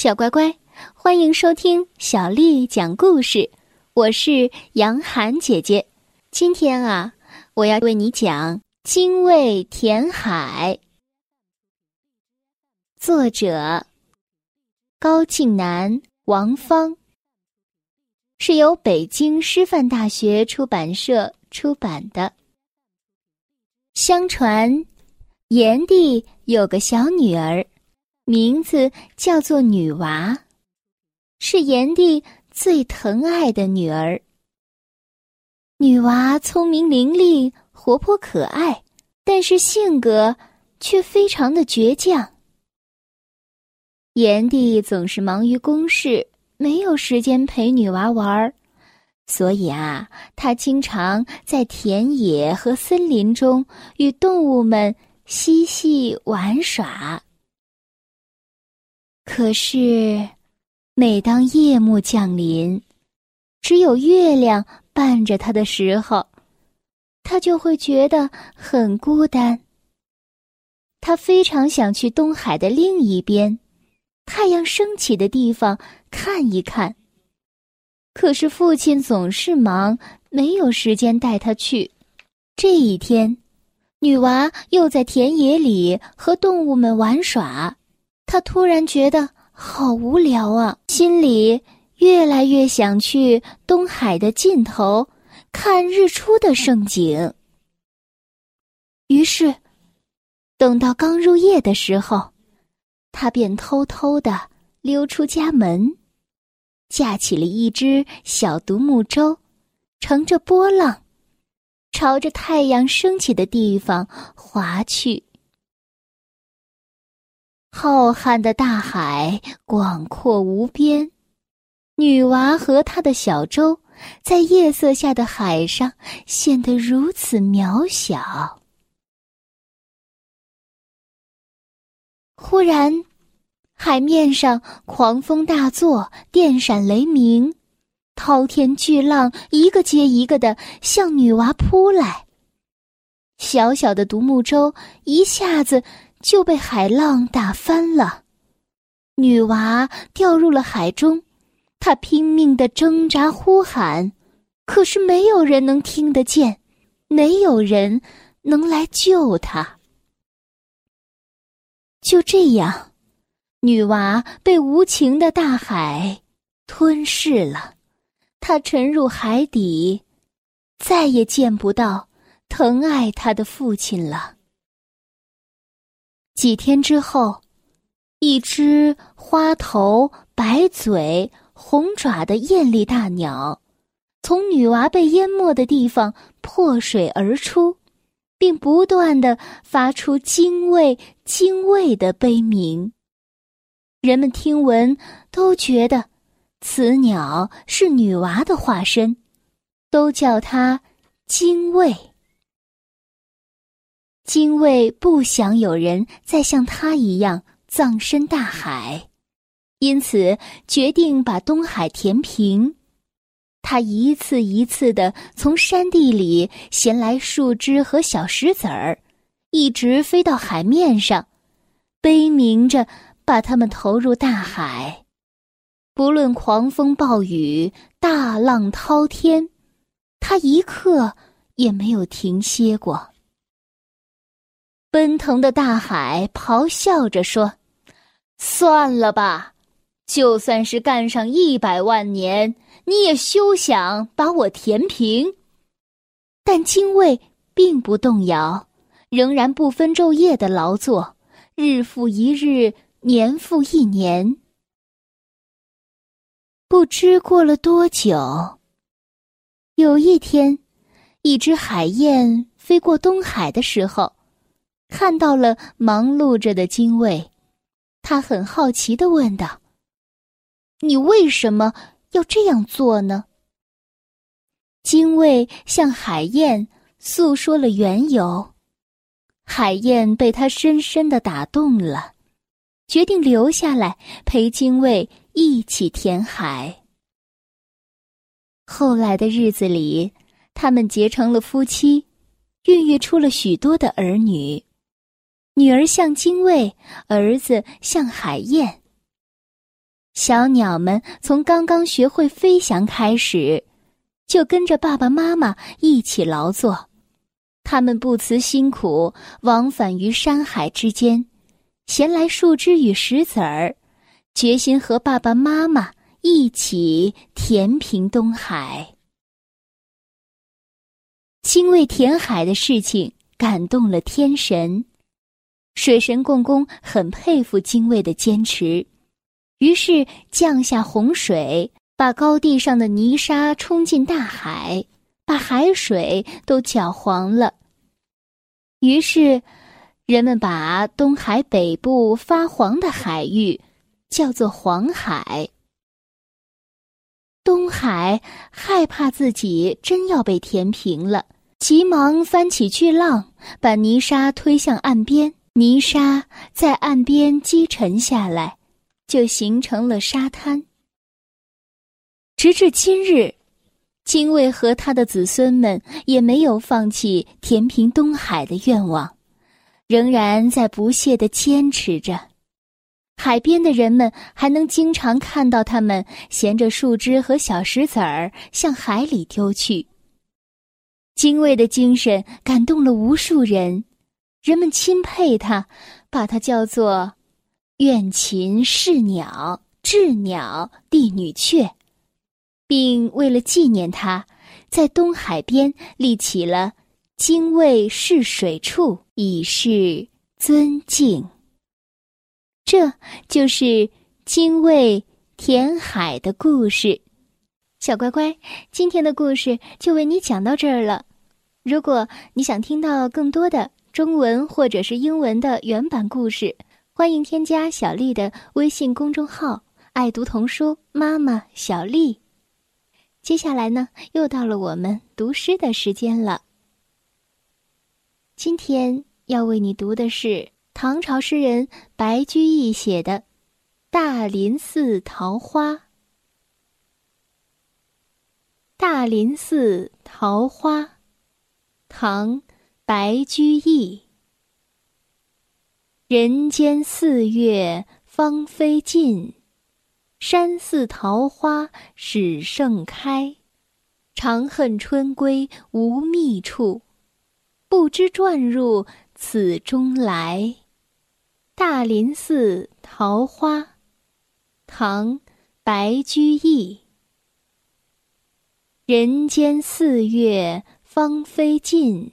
小乖乖，欢迎收听小丽讲故事。我是杨涵姐姐。今天啊，我要为你讲《精卫填海》。作者高静南、王芳，是由北京师范大学出版社出版的。相传，炎帝有个小女儿。名字叫做女娃，是炎帝最疼爱的女儿。女娃聪明伶俐、活泼可爱，但是性格却非常的倔强。炎帝总是忙于公事，没有时间陪女娃玩儿，所以啊，他经常在田野和森林中与动物们嬉戏玩耍。可是，每当夜幕降临，只有月亮伴着他的时候，他就会觉得很孤单。他非常想去东海的另一边，太阳升起的地方看一看。可是父亲总是忙，没有时间带他去。这一天，女娃又在田野里和动物们玩耍。他突然觉得好无聊啊，心里越来越想去东海的尽头看日出的盛景。于是，等到刚入夜的时候，他便偷偷的溜出家门，架起了一只小独木舟，乘着波浪，朝着太阳升起的地方划去。浩瀚的大海广阔无边，女娃和她的小舟在夜色下的海上显得如此渺小。忽然，海面上狂风大作，电闪雷鸣，滔天巨浪一个接一个的向女娃扑来，小小的独木舟一下子。就被海浪打翻了，女娃掉入了海中，她拼命的挣扎呼喊，可是没有人能听得见，没有人能来救她。就这样，女娃被无情的大海吞噬了，她沉入海底，再也见不到疼爱她的父亲了。几天之后，一只花头、白嘴、红爪的艳丽大鸟，从女娃被淹没的地方破水而出，并不断的发出“精卫，精卫”的悲鸣。人们听闻，都觉得此鸟是女娃的化身，都叫它“精卫”。精卫不想有人再像他一样葬身大海，因此决定把东海填平。他一次一次的从山地里衔来树枝和小石子儿，一直飞到海面上，悲鸣着把它们投入大海。不论狂风暴雨、大浪滔天，他一刻也没有停歇过。奔腾的大海咆哮着说：“算了吧，就算是干上一百万年，你也休想把我填平。”但精卫并不动摇，仍然不分昼夜的劳作，日复一日，年复一年。不知过了多久，有一天，一只海燕飞过东海的时候。看到了忙碌着的精卫，他很好奇的问道：“你为什么要这样做呢？”精卫向海燕诉说了缘由，海燕被他深深的打动了，决定留下来陪精卫一起填海。后来的日子里，他们结成了夫妻，孕育出了许多的儿女。女儿像精卫，儿子像海燕。小鸟们从刚刚学会飞翔开始，就跟着爸爸妈妈一起劳作。他们不辞辛苦，往返于山海之间，衔来树枝与石子儿，决心和爸爸妈妈一起填平东海。精卫填海的事情感动了天神，水神共工很佩服精卫的坚持。于是降下洪水，把高地上的泥沙冲进大海，把海水都搅黄了。于是，人们把东海北部发黄的海域叫做黄海。东海害怕自己真要被填平了，急忙翻起巨浪，把泥沙推向岸边。泥沙在岸边积沉下来。就形成了沙滩。直至今日，精卫和他的子孙们也没有放弃填平东海的愿望，仍然在不懈的坚持着。海边的人们还能经常看到他们衔着树枝和小石子儿向海里丢去。精卫的精神感动了无数人，人们钦佩他，把他叫做。愿禽是鸟，鸷鸟帝女雀，并为了纪念他，在东海边立起了精卫试水处，以示尊敬。这就是精卫填海的故事。小乖乖，今天的故事就为你讲到这儿了。如果你想听到更多的中文或者是英文的原版故事，欢迎添加小丽的微信公众号“爱读童书妈妈小丽”。接下来呢，又到了我们读诗的时间了。今天要为你读的是唐朝诗人白居易写的《大林寺桃花》。大林寺桃花，唐·白居易。人间四月芳菲尽，山寺桃花始盛开。长恨春归无觅处，不知转入此中来。大林寺桃花，唐·白居易。人间四月芳菲尽。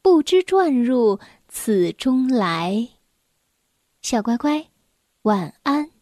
不知转入此中来，小乖乖，晚安。